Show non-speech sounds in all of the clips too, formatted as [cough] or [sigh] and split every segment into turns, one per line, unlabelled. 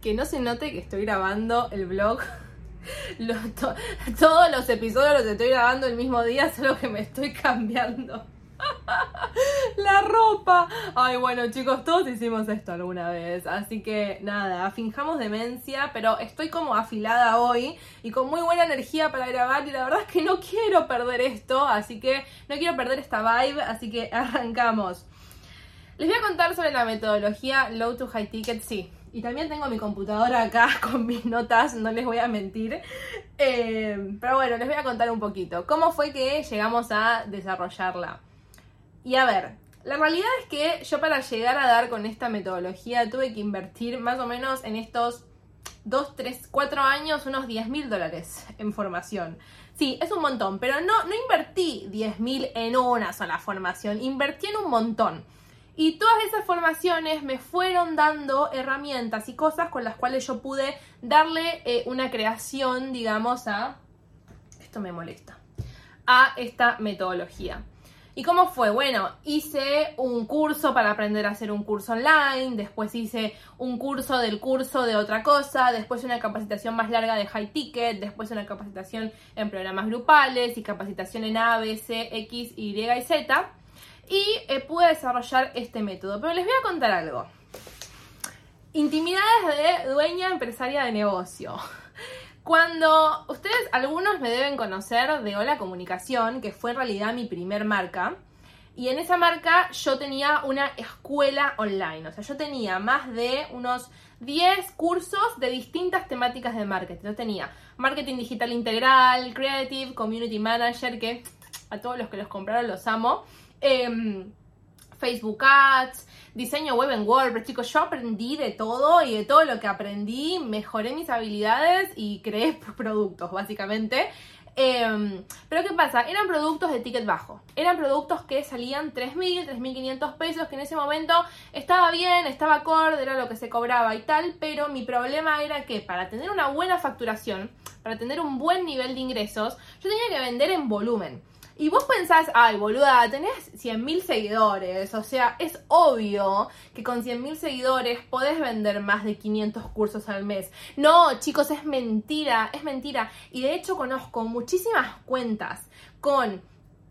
que no se note que estoy grabando el vlog. [laughs] todos los episodios los estoy grabando el mismo día, solo que me estoy cambiando. [laughs] La ropa. Ay, bueno, chicos, todos hicimos esto alguna vez. Así que nada, finjamos demencia, pero estoy como afilada hoy y con muy buena energía para grabar. Y la verdad es que no quiero perder esto, así que no quiero perder esta vibe. Así que [laughs] arrancamos. Les voy a contar sobre la metodología Low to High Ticket, sí. Y también tengo mi computadora acá [laughs] con mis notas, no les voy a mentir. Eh, pero bueno, les voy a contar un poquito. ¿Cómo fue que llegamos a desarrollarla? Y a ver, la realidad es que yo para llegar a dar con esta metodología tuve que invertir más o menos en estos 2, 3, 4 años unos 10 mil dólares en formación. Sí, es un montón, pero no, no invertí 10 mil en una sola formación, invertí en un montón. Y todas esas formaciones me fueron dando herramientas y cosas con las cuales yo pude darle eh, una creación, digamos, a... Esto me molesta. A esta metodología. ¿Y cómo fue? Bueno, hice un curso para aprender a hacer un curso online, después hice un curso del curso de otra cosa, después una capacitación más larga de high ticket, después una capacitación en programas grupales y capacitación en A, B, C, X, Y y Z. Y eh, pude desarrollar este método. Pero les voy a contar algo. Intimidades de dueña empresaria de negocio. Cuando ustedes, algunos me deben conocer de Hola Comunicación, que fue en realidad mi primer marca, y en esa marca yo tenía una escuela online, o sea, yo tenía más de unos 10 cursos de distintas temáticas de marketing. Yo tenía marketing digital integral, creative, community manager, que a todos los que los compraron los amo. Em, Facebook Ads, diseño web en WordPress, chicos, yo aprendí de todo y de todo lo que aprendí, mejoré mis habilidades y creé [laughs] productos, básicamente. Em, pero ¿qué pasa? Eran productos de ticket bajo. Eran productos que salían 3.000, 3.500 pesos, que en ese momento estaba bien, estaba acorde, era lo que se cobraba y tal, pero mi problema era que para tener una buena facturación, para tener un buen nivel de ingresos, yo tenía que vender en volumen. Y vos pensás, ay, boluda, tenés 100.000 seguidores. O sea, es obvio que con 100.000 seguidores podés vender más de 500 cursos al mes. No, chicos, es mentira, es mentira. Y de hecho conozco muchísimas cuentas con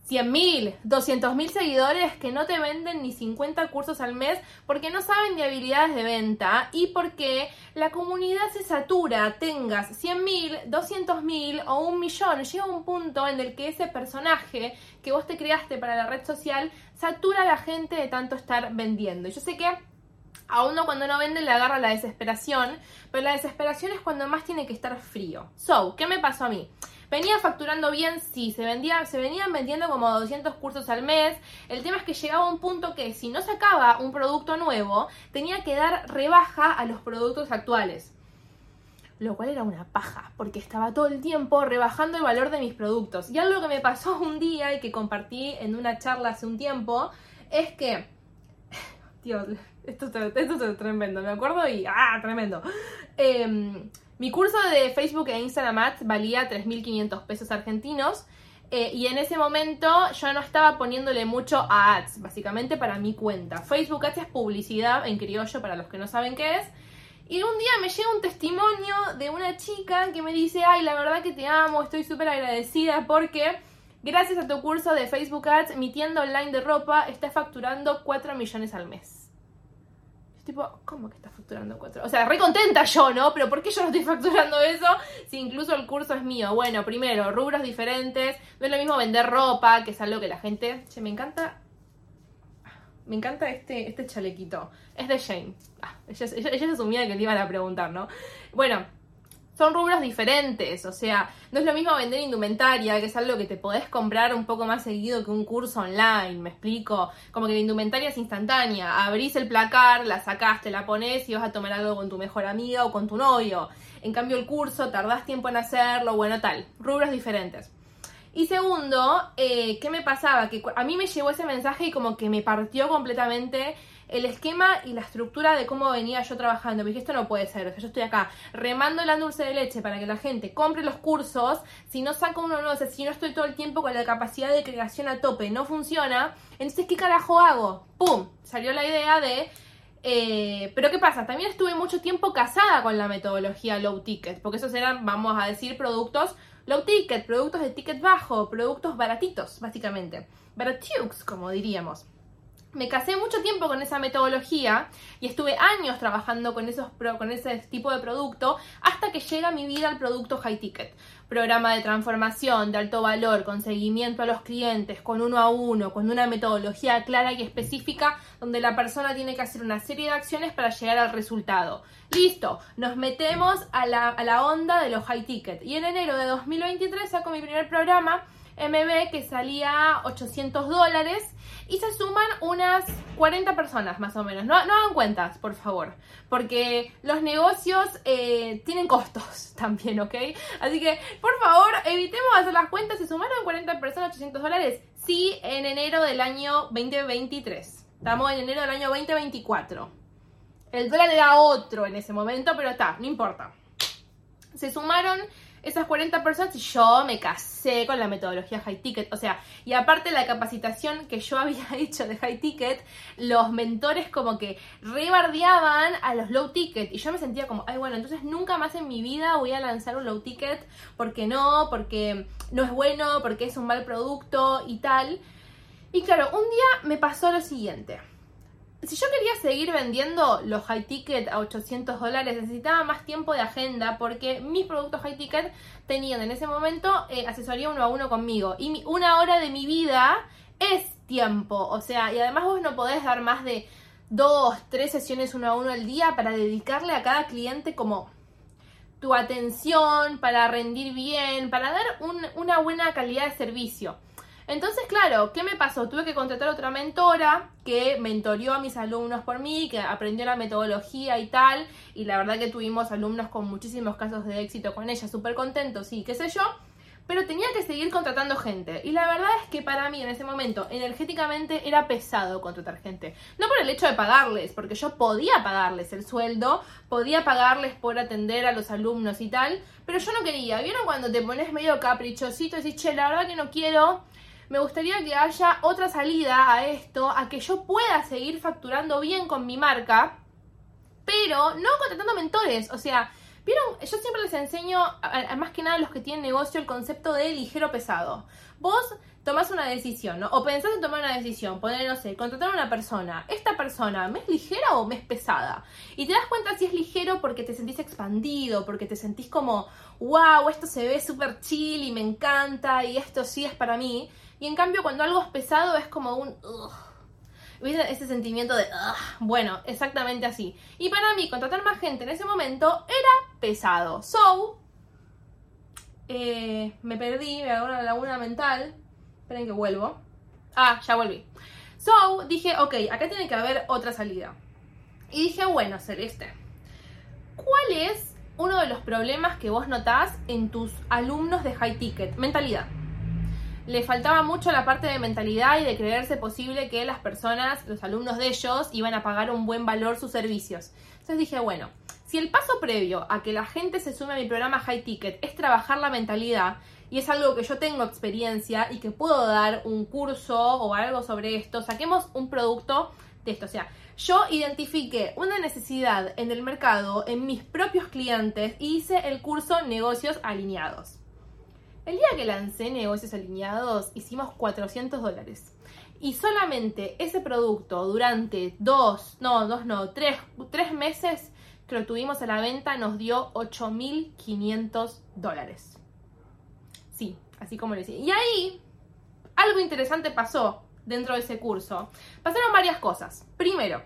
100.000, 200.000 seguidores que no te venden ni 50 cursos al mes porque no saben de habilidades de venta y porque la comunidad se satura, tengas 100.000, 200.000 o un millón, llega un punto en el que ese personaje que vos te creaste para la red social satura a la gente de tanto estar vendiendo. Y yo sé que a uno cuando no vende le agarra la desesperación, pero la desesperación es cuando más tiene que estar frío. So, ¿qué me pasó a mí? Venía facturando bien, sí, se, vendía, se venían vendiendo como 200 cursos al mes. El tema es que llegaba un punto que si no sacaba un producto nuevo, tenía que dar rebaja a los productos actuales. Lo cual era una paja, porque estaba todo el tiempo rebajando el valor de mis productos. Y algo que me pasó un día y que compartí en una charla hace un tiempo, es que... [laughs] Dios, esto, esto es tremendo, me acuerdo y... ¡Ah, tremendo! Eh, mi curso de Facebook e Instagram Ads valía 3.500 pesos argentinos. Eh, y en ese momento yo no estaba poniéndole mucho a ads, básicamente para mi cuenta. Facebook Ads es publicidad en criollo para los que no saben qué es. Y un día me llega un testimonio de una chica que me dice, ay, la verdad que te amo, estoy súper agradecida porque gracias a tu curso de Facebook Ads mi tienda online de ropa está facturando 4 millones al mes tipo, ¿cómo que estás facturando cuatro? O sea, re contenta yo, ¿no? Pero ¿por qué yo no estoy [laughs] facturando eso si incluso el curso es mío? Bueno, primero, rubros diferentes. No es lo mismo vender ropa, que es algo que la gente. Che, me encanta. Me encanta este, este chalequito. Es de Jane. Ah, ella, ella, ella asumía que le iban a preguntar, ¿no? Bueno, son rubros diferentes, o sea, no es lo mismo vender indumentaria, que es algo que te podés comprar un poco más seguido que un curso online, me explico, como que la indumentaria es instantánea, abrís el placar, la sacás, te la pones y vas a tomar algo con tu mejor amiga o con tu novio. En cambio el curso tardás tiempo en hacerlo, bueno, tal, rubros diferentes. Y segundo, eh, ¿qué me pasaba? Que a mí me llegó ese mensaje y como que me partió completamente el esquema y la estructura de cómo venía yo trabajando. Me dije, esto no puede ser. O sea, yo estoy acá remando la dulce de leche para que la gente compre los cursos. Si no saco uno no, o sea, si no estoy todo el tiempo con la capacidad de creación a tope, no funciona. Entonces, ¿qué carajo hago? ¡Pum! Salió la idea de Eh, pero ¿qué pasa? También estuve mucho tiempo casada con la metodología low ticket, porque esos eran, vamos a decir, productos low ticket, productos de ticket bajo, productos baratitos, básicamente. Baratiux, como diríamos me casé mucho tiempo con esa metodología y estuve años trabajando con, esos con ese tipo de producto hasta que llega mi vida el producto high ticket. Programa de transformación de alto valor, con seguimiento a los clientes, con uno a uno, con una metodología clara y específica donde la persona tiene que hacer una serie de acciones para llegar al resultado. Listo, nos metemos a la, a la onda de los high ticket. Y en enero de 2023 saco mi primer programa MB que salía 800 dólares y se suman unas 40 personas más o menos. No, no hagan cuentas, por favor, porque los negocios eh, tienen costos [laughs] también, ¿ok? Así que, por favor, evitemos hacer las cuentas. ¿Se sumaron 40 personas 800 dólares? Sí, en enero del año 2023. Estamos en enero del año 2024. El dólar era otro en ese momento, pero está, no importa. Se sumaron esas 40 personas y yo me casé con la metodología high ticket. O sea, y aparte la capacitación que yo [laughs] había hecho de high ticket, los mentores como que rebardeaban a los low ticket. Y yo me sentía como, ay, bueno, entonces nunca más en mi vida voy a lanzar un low ticket porque no, porque no es bueno, porque es un mal producto y tal. Y claro, un día me pasó lo siguiente si yo quería seguir vendiendo los high ticket a 800 dólares, necesitaba más tiempo de agenda porque mis productos high ticket tenían en ese momento eh, asesoría uno a uno conmigo. Y una hora de mi vida es tiempo. O sea, y además vos no podés dar más de dos, tres sesiones uno a uno al día para dedicarle a cada cliente como tu atención, para rendir bien, para dar una buena calidad de servicio. Entonces, claro, ¿qué me pasó? Tuve que contratar otra mentora que mentorió a mis alumnos por mí, que aprendió la metodología y tal, y la verdad que tuvimos alumnos con muchísimos casos de éxito con ella, súper contentos, sí, qué sé yo, pero tenía que seguir contratando gente. Y la verdad es que para mí en ese momento, energéticamente, era pesado contratar gente. No por el hecho de pagarles, porque yo podía pagarles el sueldo, podía pagarles por atender a los alumnos y tal, pero yo no quería. ¿Vieron cuando te pones medio caprichosito y decís, che, la verdad que no quiero? Me gustaría que haya otra salida a esto, a que yo pueda seguir facturando bien con mi marca, pero no contratando mentores. O sea, ¿vieron? Yo siempre les enseño, más que nada a los que tienen negocio, el concepto de ligero pesado. Vos tomás una decisión, ¿no? O pensás en tomar una decisión, poner, no sé, contratar a una persona. ¿Esta persona me es ligera o me es pesada? Y te das cuenta si es ligero porque te sentís expandido, porque te sentís como, wow, esto se ve súper chill y me encanta y esto sí es para mí. Y en cambio, cuando algo es pesado, es como un. ¿Viste? Ese sentimiento de. bueno, exactamente así. Y para mí, contratar más gente en ese momento era pesado. So. Eh, me perdí, me hago una laguna mental. Esperen que vuelvo. Ah, ya volví. So, dije, ok, acá tiene que haber otra salida. Y dije, bueno, Celeste, ¿cuál es uno de los problemas que vos notás en tus alumnos de high ticket? Mentalidad le faltaba mucho la parte de mentalidad y de creerse posible que las personas, los alumnos de ellos, iban a pagar un buen valor sus servicios. Entonces dije, bueno, si el paso previo a que la gente se sume a mi programa High Ticket es trabajar la mentalidad, y es algo que yo tengo experiencia y que puedo dar un curso o algo sobre esto, saquemos un producto de esto. O sea, yo identifiqué una necesidad en el mercado, en mis propios clientes, y hice el curso Negocios Alineados. El día que lancé negocios alineados hicimos 400 dólares. Y solamente ese producto durante dos, no, dos no, tres, tres meses que lo tuvimos a la venta nos dio 8.500 dólares. Sí, así como lo decía. Y ahí algo interesante pasó dentro de ese curso. Pasaron varias cosas. Primero,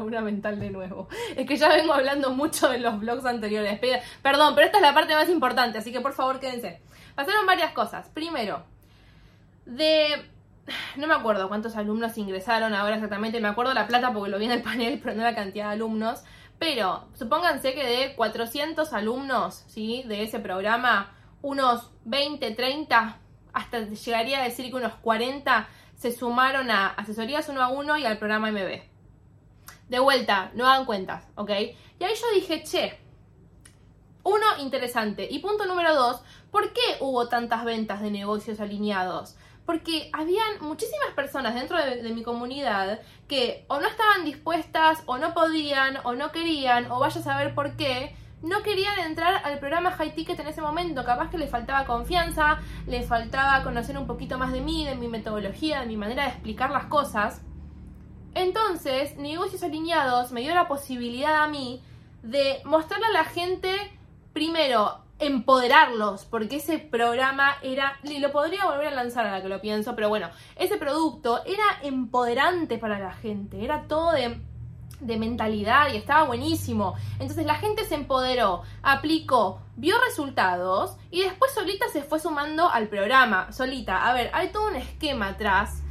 una mental de nuevo. Es que ya vengo hablando mucho de los blogs anteriores. Perdón, pero esta es la parte más importante, así que por favor quédense. Pasaron varias cosas. Primero, de... No me acuerdo cuántos alumnos ingresaron ahora exactamente. Me acuerdo la plata porque lo vi en el panel, pero no la cantidad de alumnos. Pero supónganse que de 400 alumnos, ¿sí? De ese programa, unos 20, 30, hasta llegaría a decir que unos 40 se sumaron a asesorías uno a uno y al programa MB. De vuelta, no hagan cuentas, ¿ok? Y ahí yo dije, che, uno, interesante. Y punto número dos, ¿por qué hubo tantas ventas de negocios alineados? porque habían muchísimas personas dentro de, de, mi comunidad que o no estaban dispuestas, o no podían, o no querían, o vaya a saber por qué, no querían entrar al programa High Ticket en ese momento. Capaz que les faltaba confianza, les faltaba conocer un poquito más de mí, de mi metodología, de mi manera de explicar las cosas. Entonces, Negocios Alineados me dio la posibilidad a mí de mostrarle a la gente, primero, empoderarlos, porque ese programa era, lo podría volver a lanzar a la que lo pienso, pero bueno, ese producto era empoderante para la gente, era todo de, de mentalidad y estaba buenísimo. Entonces la gente se empoderó, aplicó, vio resultados y después solita se fue sumando al programa, solita. A ver, hay todo un esquema atrás.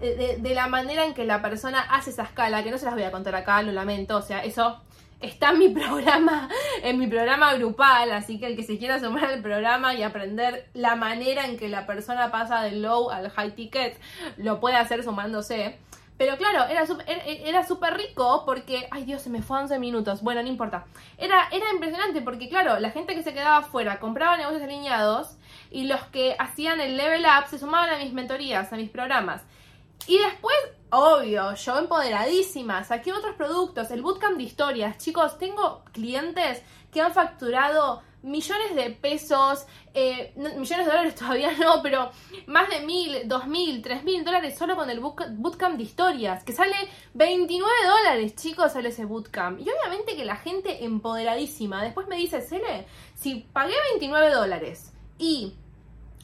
De, la manera en que la persona hace esa escala, que no se las voy a contar acá, lo lamento, o sea, eso está en mi [laughs] programa, en mi programa grupal, así que el que se quiera sumar al programa y aprender la manera en que la persona pasa del low al high ticket, lo puede hacer sumándose. Pero claro, era súper era super rico porque, ay Dios, se me fue 11 minutos. Bueno, no importa. Era, era impresionante porque, claro, la gente que se quedaba afuera compraba negocios alineados y los que hacían el level up se sumaban a mis mentorías, a mis programas. Y después, obvio, yo empoderadísima, saqué otros productos, el bootcamp de historias. Chicos, tengo clientes que han facturado millones de pesos, eh, millones de dólares [laughs] todavía no, pero más de mil, dos mil, tres mil dólares solo con el bootcamp de historias, que sale 29 dólares, chicos, sale ese bootcamp. Y obviamente que la gente empoderadísima, después me dice, Cele, si pagué 29 dólares y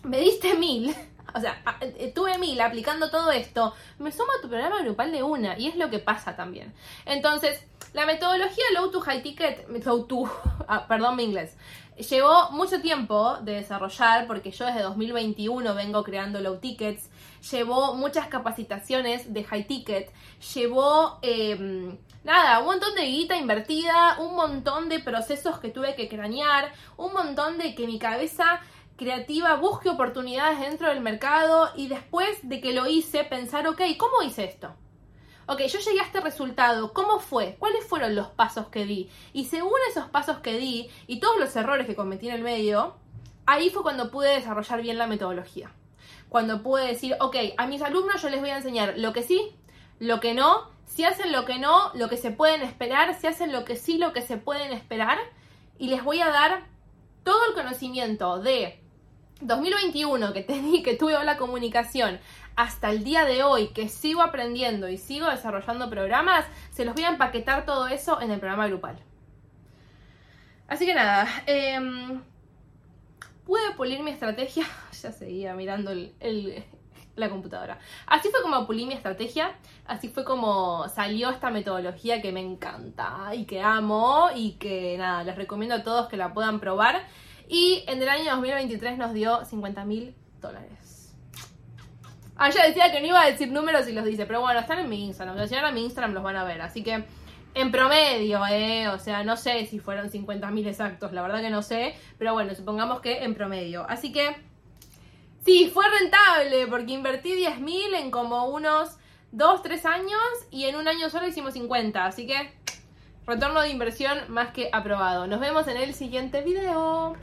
me diste mil, [laughs] o sea, eh, tuve mil aplicando todo esto, me sumo a tu programa grupal de una, y es lo que pasa también. Entonces, la metodología Low to High Ticket, Low to, [laughs] ah, perdón mi inglés, llevó mucho tiempo de desarrollar, porque yo desde 2021 vengo creando Low Tickets, llevó muchas capacitaciones de High Ticket, llevó... Eh, nada, un montón de guita invertida, un montón de procesos que tuve que cranear, un montón de que mi cabeza creativa busque oportunidades dentro del mercado y después de que lo hice pensar, ok, ¿cómo hice esto? Ok, yo llegué a este resultado, ¿cómo fue? ¿Cuáles fueron los pasos que di? Y según esos pasos que di y todos los errores que cometí en el medio, ahí fue cuando pude desarrollar bien la metodología. Cuando pude decir, ok, a mis alumnos yo les voy a enseñar lo que sí, lo que no, si hacen lo que no, lo que se pueden esperar, si hacen lo que sí, lo que se pueden esperar, y les voy a dar todo el conocimiento de 2021 que, [laughs] que tuve la comunicación hasta el día de hoy, que sigo aprendiendo y sigo desarrollando programas, se los voy a empaquetar todo eso en el programa grupal. Así que nada, eh, pude pulir mi estrategia, [laughs] ya seguía mirando la computadora. Así fue como pulí mi estrategia, así fue como salió esta metodología que me encanta y que amo y que nada, les recomiendo a todos que la puedan probar. Y en el año 2023 nos dio 50 mil dólares. Ah, ya decía que no iba a decir números y los dice, pero bueno, están en mi Instagram. Si ahora en mi Instagram los van a ver. Así que en promedio, ¿eh? O sea, no sé si fueron 50 mil exactos, la verdad que no sé. Pero bueno, supongamos que en promedio. Así que sí, fue rentable porque invertí 10 mil en como unos 2, 3 años y en un año solo hicimos 50. Así que retorno de inversión más que aprobado. Nos vemos en el siguiente video.